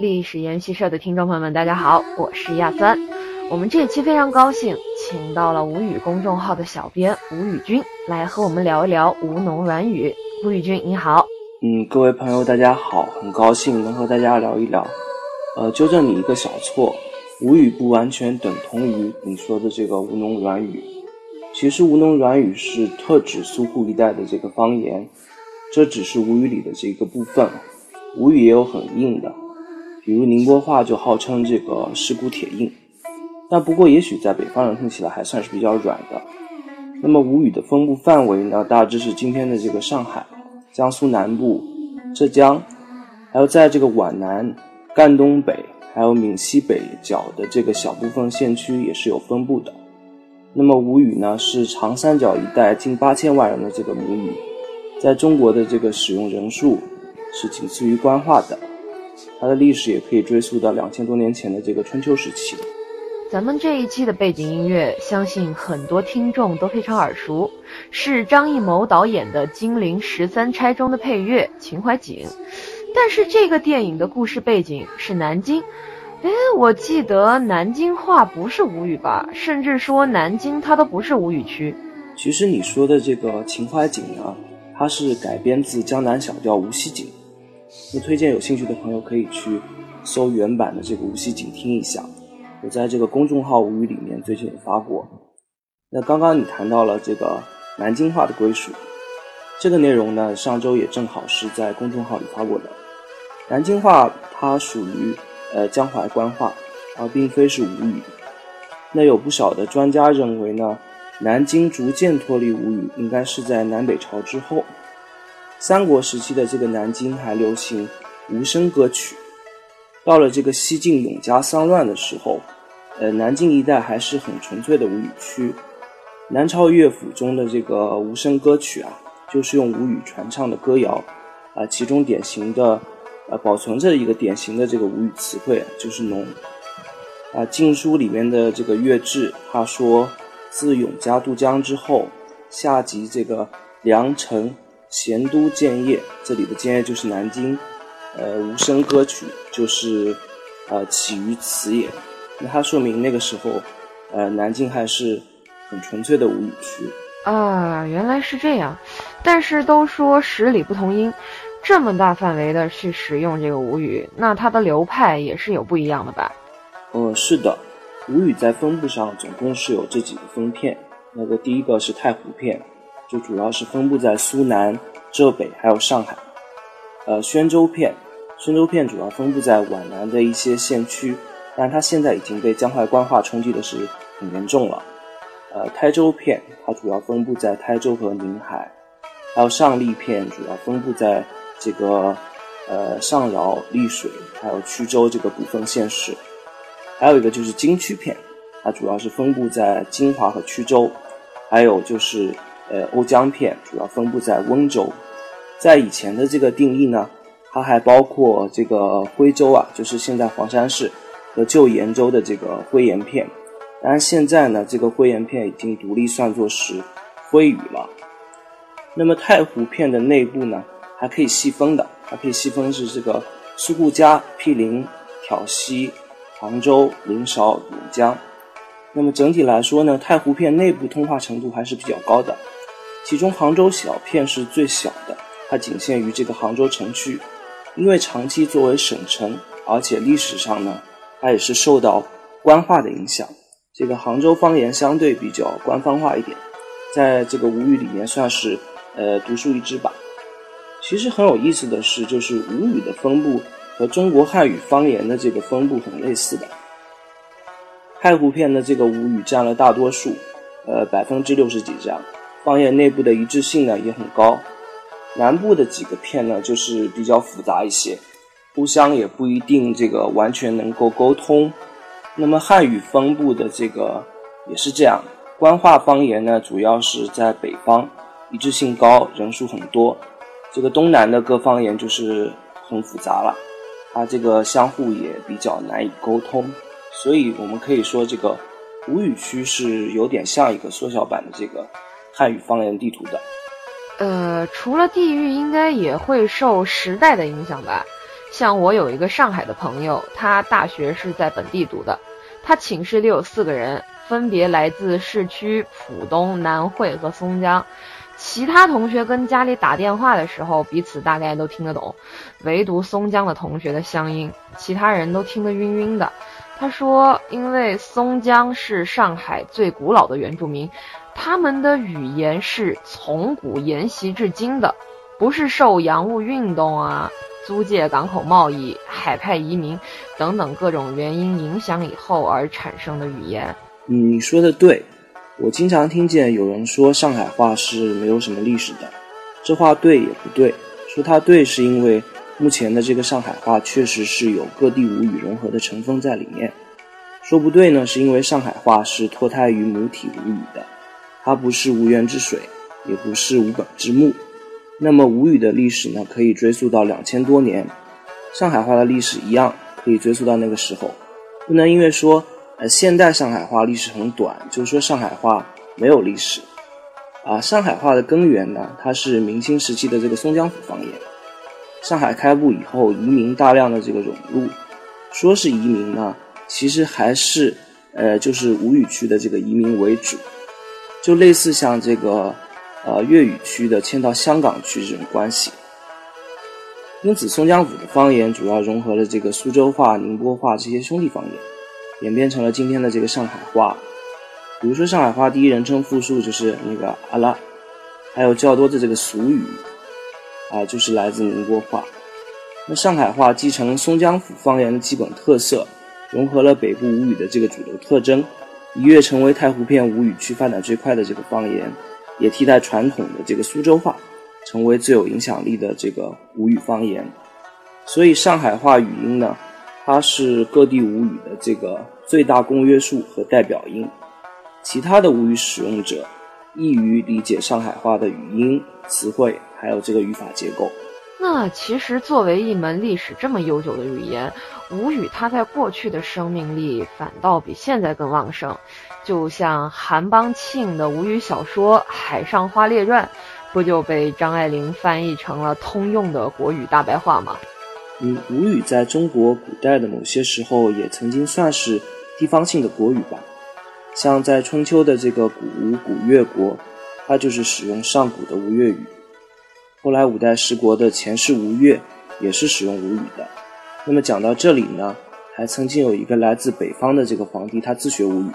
历史研习社的听众朋友们，大家好，我是亚三。我们这期非常高兴，请到了吴语公众号的小编吴宇君来和我们聊一聊吴侬软语。吴宇君，你好。嗯，各位朋友，大家好，很高兴能和大家聊一聊。呃，纠正你一个小错，吴语不完全等同于你说的这个吴侬软语。其实吴侬软语是特指苏沪一带的这个方言，这只是吴语里的这个部分。吴语也有很硬的，比如宁波话就号称这个石骨铁硬。但不过也许在北方人听起来还算是比较软的。那么吴语的分布范围呢，大致是今天的这个上海。江苏南部、浙江，还有在这个皖南、赣东北，还有闽西北角的这个小部分县区也是有分布的。那么吴语呢，是长三角一带近八千万人的这个母语，在中国的这个使用人数是仅次于官话的。它的历史也可以追溯到两千多年前的这个春秋时期。咱们这一期的背景音乐，相信很多听众都非常耳熟，是张艺谋导演的《金陵十三钗》中的配乐《秦淮景》。但是这个电影的故事背景是南京，哎，我记得南京话不是吴语吧？甚至说南京它都不是吴语区。其实你说的这个《秦淮景》呢，它是改编自江南小调《无锡景》。那推荐有兴趣的朋友可以去搜原版的这个《无锡景》听一下。我在这个公众号无语里面最近也发过。那刚刚你谈到了这个南京话的归属，这个内容呢，上周也正好是在公众号里发过的。南京话它属于呃江淮官话，而并非是吴语。那有不少的专家认为呢，南京逐渐脱离吴语，应该是在南北朝之后。三国时期的这个南京还流行无声歌曲。到了这个西晋永嘉丧乱的时候，呃，南京一带还是很纯粹的吴语区。南朝乐府中的这个无声歌曲啊，就是用吴语传唱的歌谣，啊，其中典型的，呃，保存着一个典型的这个吴语词汇，就是“农”。啊，《晋书》里面的这个乐志，他说：“自永嘉渡江之后，下及这个梁城、咸都、建业，这里的建业就是南京。”呃，无声歌曲就是，呃，起于此也。那它说明那个时候，呃，南京还是很纯粹的吴语区啊。原来是这样，但是都说十里不同音，这么大范围的去使用这个吴语，那它的流派也是有不一样的吧？嗯，是的，吴语在分布上总共是有这几个分片。那个第一个是太湖片，就主要是分布在苏南、浙北还有上海。呃，宣州片，宣州片主要分布在皖南的一些县区，但它现在已经被江淮官话冲击的是很严重了。呃，台州片，它主要分布在台州和宁海，还有上栗片，主要分布在这个呃上饶、丽水，还有衢州这个部分县市。还有一个就是京区片，它主要是分布在金华和衢州，还有就是呃瓯江片，主要分布在温州。在以前的这个定义呢，它还包括这个徽州啊，就是现在黄山市和旧盐州的这个徽盐片。当然现在呢，这个徽盐片已经独立算作是徽语了。那么太湖片的内部呢，还可以细分的，还可以细分是这个苏顾家、毗邻、挑溪、杭州、临韶、兖江。那么整体来说呢，太湖片内部通化程度还是比较高的，其中杭州小片是最小的。它仅限于这个杭州城区，因为长期作为省城，而且历史上呢，它也是受到官话的影响。这个杭州方言相对比较官方化一点，在这个吴语里面算是呃独树一帜吧。其实很有意思的是，就是吴语的分布和中国汉语方言的这个分布很类似的。太湖片的这个吴语占了大多数，呃百分之六十几这样，方言内部的一致性呢也很高。南部的几个片呢，就是比较复杂一些，互相也不一定这个完全能够沟通。那么汉语分布的这个也是这样，官话方言呢，主要是在北方，一致性高，人数很多。这个东南的各方言就是很复杂了，它这个相互也比较难以沟通。所以我们可以说，这个吴语区是有点像一个缩小版的这个汉语方言地图的。呃，除了地域，应该也会受时代的影响吧。像我有一个上海的朋友，他大学是在本地读的，他寝室里有四个人，分别来自市区、浦东、南汇和松江。其他同学跟家里打电话的时候，彼此大概都听得懂，唯独松江的同学的乡音，其他人都听得晕晕的。他说，因为松江是上海最古老的原住民，他们的语言是从古沿袭至今的，不是受洋务运动啊、租界港口贸易、海派移民等等各种原因影响以后而产生的语言。你说的对。我经常听见有人说上海话是没有什么历史的，这话对也不对。说它对，是因为目前的这个上海话确实是有各地吴语融合的成分在里面。说不对呢，是因为上海话是脱胎于母体吴语的，它不是无源之水，也不是无本之木。那么吴语的历史呢，可以追溯到两千多年，上海话的历史一样可以追溯到那个时候，不能因为说。呃，现代上海话历史很短，就说上海话没有历史。啊，上海话的根源呢，它是明清时期的这个松江府方言。上海开埠以后，移民大量的这个涌入，说是移民呢，其实还是呃，就是吴语区的这个移民为主，就类似像这个呃粤语区的迁到香港去这种关系。因此，松江府的方言主要融合了这个苏州话、宁波话这些兄弟方言。演变成了今天的这个上海话，比如说上海话第一人称复数就是那个阿拉，还有较多的这个俗语，啊，就是来自宁波话。那上海话继承松江府方言的基本特色，融合了北部吴语的这个主流特征，一跃成为太湖片吴语区发展最快的这个方言，也替代传统的这个苏州话，成为最有影响力的这个吴语方言。所以上海话语音呢？它是各地吴语的这个最大公约数和代表音，其他的吴语使用者易于理解上海话的语音、词汇，还有这个语法结构。那其实作为一门历史这么悠久的语言，吴语它在过去的生命力反倒比现在更旺盛。就像韩邦庆的吴语小说《海上花列传》，不就被张爱玲翻译成了通用的国语大白话吗？嗯，吴语在中国古代的某些时候也曾经算是地方性的国语吧。像在春秋的这个古吴古越国，它就是使用上古的吴越语。后来五代十国的前世吴越也是使用吴语的。那么讲到这里呢，还曾经有一个来自北方的这个皇帝，他自学吴语，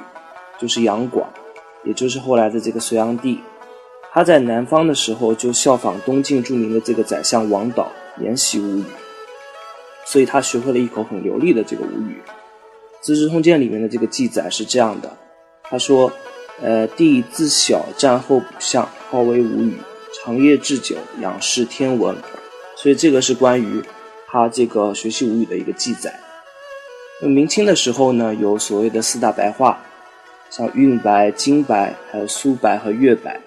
就是杨广，也就是后来的这个隋炀帝。他在南方的时候就效仿东晋著名的这个宰相王导研习吴语。所以他学会了一口很流利的这个吴语，《资治通鉴》里面的这个记载是这样的，他说：“呃，帝自小战后补相，好为吴语，长夜置酒，仰视天文。”所以这个是关于他这个学习吴语的一个记载。那明清的时候呢，有所谓的四大白话，像韵白、京白、还有苏白和粤白。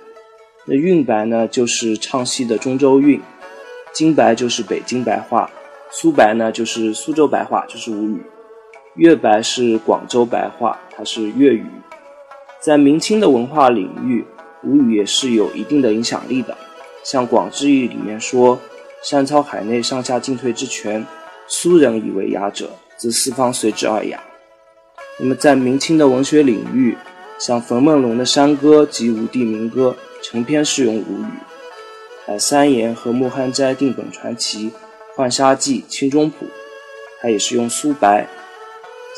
那韵白呢，就是唱戏的中州韵；京白就是北京白话。苏白呢，就是苏州白话，就是吴语；粤白是广州白话，它是粤语。在明清的文化领域，吴语也是有一定的影响力的。像《广志义》里面说：“山操海内，上下进退之权，苏人以为雅者，则四方随之而雅。”那么在明清的文学领域，像冯梦龙的山歌及吴地民歌，成篇是用吴语。呃，三言和莫汉斋定本传奇。《浣纱记》《清中谱》，它也是用苏白，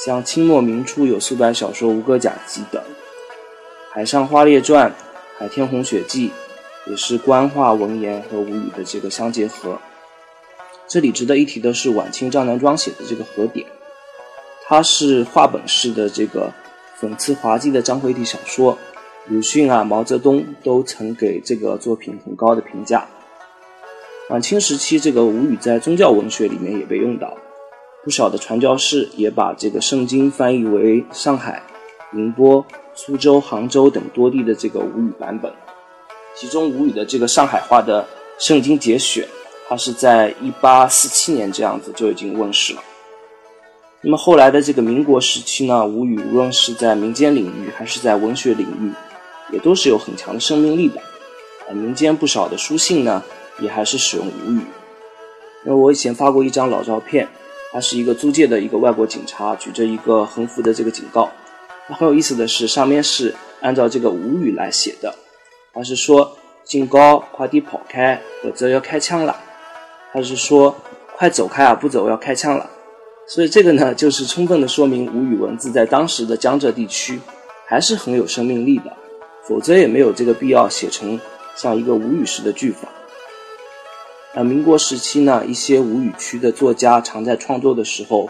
像清末明初有苏白小说《吴哥甲集》等，《海上花列传》《海天红雪记》也是官话文言和吴语的这个相结合。这里值得一提的是晚清张南庄写的这个《和典》，它是话本式的这个讽刺滑稽的章回体小说，鲁迅啊、毛泽东都曾给这个作品很高的评价。晚清时期，这个吴语在宗教文学里面也被用到，不少的传教士也把这个圣经翻译为上海、宁波、苏州、杭州等多地的这个吴语版本。其中吴语的这个上海话的圣经节选，它是在一八四七年这样子就已经问世了。那么后来的这个民国时期呢，吴语无论是在民间领域还是在文学领域，也都是有很强的生命力的。呃，民间不少的书信呢。也还是使用吴语，那我以前发过一张老照片，它是一个租界的一个外国警察，举着一个横幅的这个警告。那很有意思的是，上面是按照这个吴语来写的，而是说警告，快点跑开，否则要开枪了。他是说快走开啊，不走要开枪了。所以这个呢，就是充分的说明吴语文字在当时的江浙地区还是很有生命力的，否则也没有这个必要写成像一个吴语式的句法。那民国时期呢，一些吴语区的作家常在创作的时候，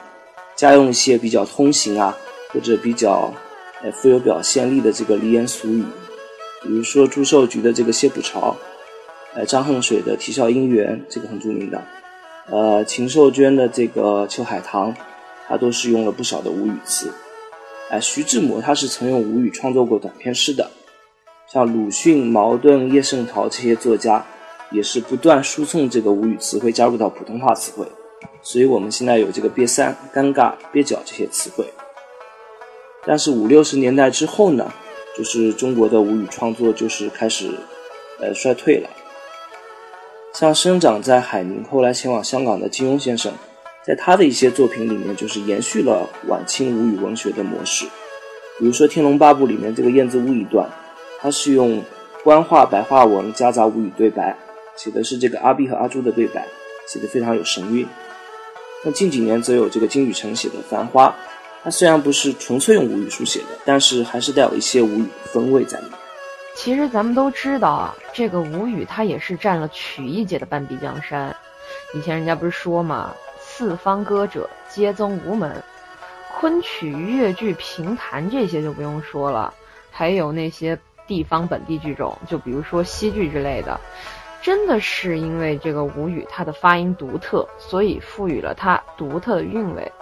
加用一些比较通行啊，或者比较呃富有表现力的这个俚言俗语，比如说朱寿菊的这个《谢浦潮》，呃张恨水的《啼笑姻缘》，这个很著名的。呃，秦寿娟的这个《秋海棠》，他都是用了不少的吴语词。哎，徐志摩他是曾用吴语创作过短篇诗的。像鲁迅、茅盾、叶圣陶这些作家，也是不断输送这个吴语词汇加入到普通话词汇，所以我们现在有这个瘪三、尴尬、蹩脚这些词汇。但是五六十年代之后呢，就是中国的吴语创作就是开始呃衰退了。像生长在海宁，后来前往香港的金庸先生，在他的一些作品里面，就是延续了晚清吴语文学的模式。比如说《天龙八部》里面这个燕子坞一段，它是用官话白话文夹杂吴语对白，写的是这个阿碧和阿朱的对白，写的非常有神韵。那近几年则有这个金宇澄写的《繁花》，它虽然不是纯粹用吴语书写的，但是还是带有一些吴语的风味在里面。其实咱们都知道啊，这个吴语它也是占了曲艺界的半壁江山。以前人家不是说嘛，“四方歌者皆宗吴门”，昆曲、越剧、评弹这些就不用说了，还有那些地方本地剧种，就比如说西剧之类的，真的是因为这个吴语它的发音独特，所以赋予了它独特的韵味。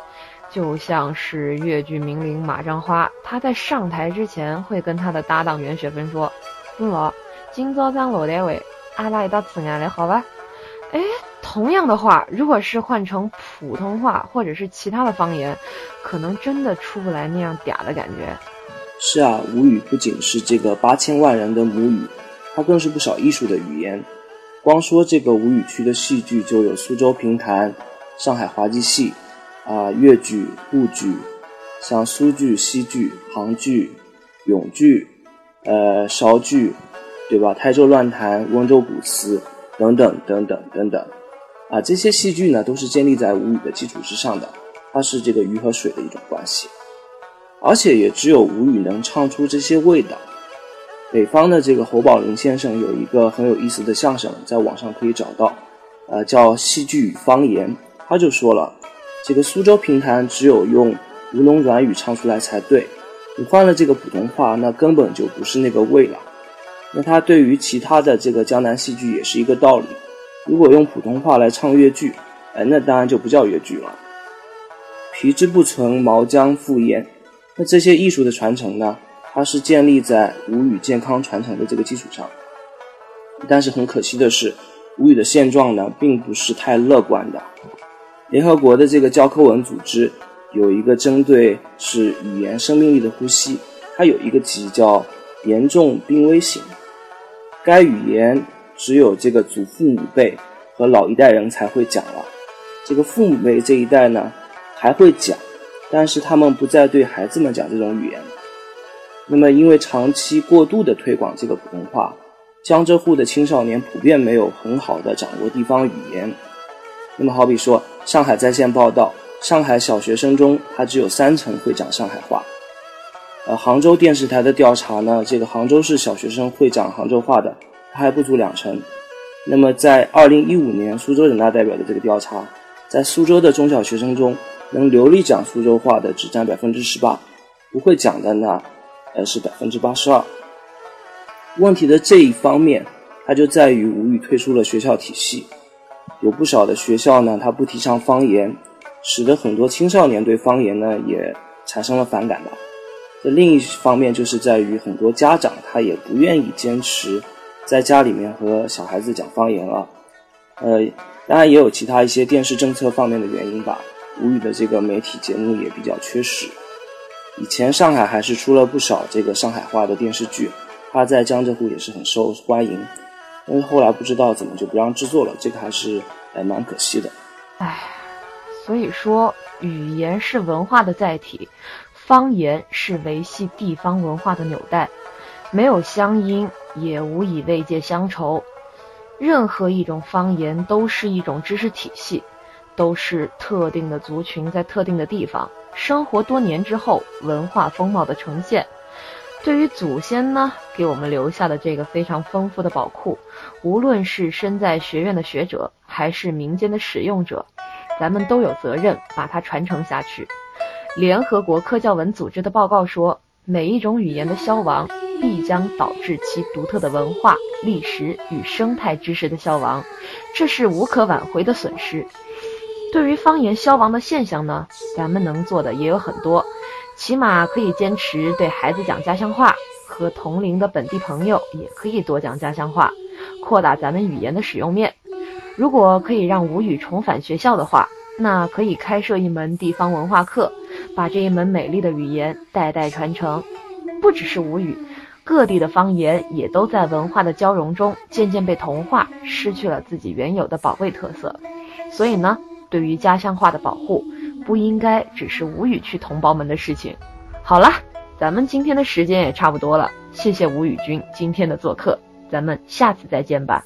就像是越剧名伶马占花，他在上台之前会跟他的搭档袁雪芬说：“嗯老，今早上落单位，阿拉一道吃饭了，好吧？”哎，同样的话，如果是换成普通话或者是其他的方言，可能真的出不来那样嗲的感觉。是啊，吴语不仅是这个八千万人的母语，它更是不少艺术的语言。光说这个吴语区的戏剧，就有苏州评弹、上海滑稽戏。啊，越剧、沪剧，像苏剧、西剧、杭剧、永剧，呃，韶剧，对吧？台州乱弹、温州古词等等等等等等，啊，这些戏剧呢，都是建立在吴语的基础之上的，它是这个鱼和水的一种关系，而且也只有吴语能唱出这些味道。北方的这个侯宝林先生有一个很有意思的相声，在网上可以找到，呃，叫《戏剧与方言》，他就说了。这个苏州评弹只有用吴侬软语唱出来才对，你换了这个普通话，那根本就不是那个味了。那它对于其他的这个江南戏剧也是一个道理。如果用普通话来唱越剧，哎，那当然就不叫越剧了。皮之不存，毛将复焉。那这些艺术的传承呢，它是建立在吴语健康传承的这个基础上。但是很可惜的是，吴语的现状呢，并不是太乐观的。联合国的这个教科文组织有一个针对是语言生命力的呼吸，它有一个级叫严重濒危型。该语言只有这个祖父母辈和老一代人才会讲了，这个父母辈这一代呢还会讲，但是他们不再对孩子们讲这种语言。那么因为长期过度的推广这个普通话，江浙沪的青少年普遍没有很好的掌握地方语言。那么好比说。上海在线报道，上海小学生中，他只有三成会讲上海话。呃，杭州电视台的调查呢，这个杭州市小学生会讲杭州话的，他还不足两成。那么在二零一五年苏州人大代表的这个调查，在苏州的中小学生中，能流利讲苏州话的只占百分之十八，不会讲的呢，呃是百分之八十二。问题的这一方面，它就在于吴语退出了学校体系。有不少的学校呢，它不提倡方言，使得很多青少年对方言呢也产生了反感吧。这另一方面就是在于很多家长他也不愿意坚持在家里面和小孩子讲方言了。呃，当然也有其他一些电视政策方面的原因吧。吴语的这个媒体节目也比较缺失。以前上海还是出了不少这个上海话的电视剧，它在江浙沪也是很受欢迎。但是后来不知道怎么就不让制作了，这个还是哎蛮可惜的。唉，所以说语言是文化的载体，方言是维系地方文化的纽带，没有乡音也无以慰藉乡愁。任何一种方言都是一种知识体系，都是特定的族群在特定的地方生活多年之后文化风貌的呈现。对于祖先呢，给我们留下的这个非常丰富的宝库，无论是身在学院的学者，还是民间的使用者，咱们都有责任把它传承下去。联合国科教文组织的报告说，每一种语言的消亡，必将导致其独特的文化、历史与生态知识的消亡，这是无可挽回的损失。对于方言消亡的现象呢，咱们能做的也有很多。起码可以坚持对孩子讲家乡话，和同龄的本地朋友也可以多讲家乡话，扩大咱们语言的使用面。如果可以让吴语重返学校的话，那可以开设一门地方文化课，把这一门美丽的语言代代传承。不只是吴语，各地的方言也都在文化的交融中渐渐被同化，失去了自己原有的宝贵特色。所以呢，对于家乡话的保护。不应该只是吴语区同胞们的事情。好了，咱们今天的时间也差不多了，谢谢吴语君今天的做客，咱们下次再见吧。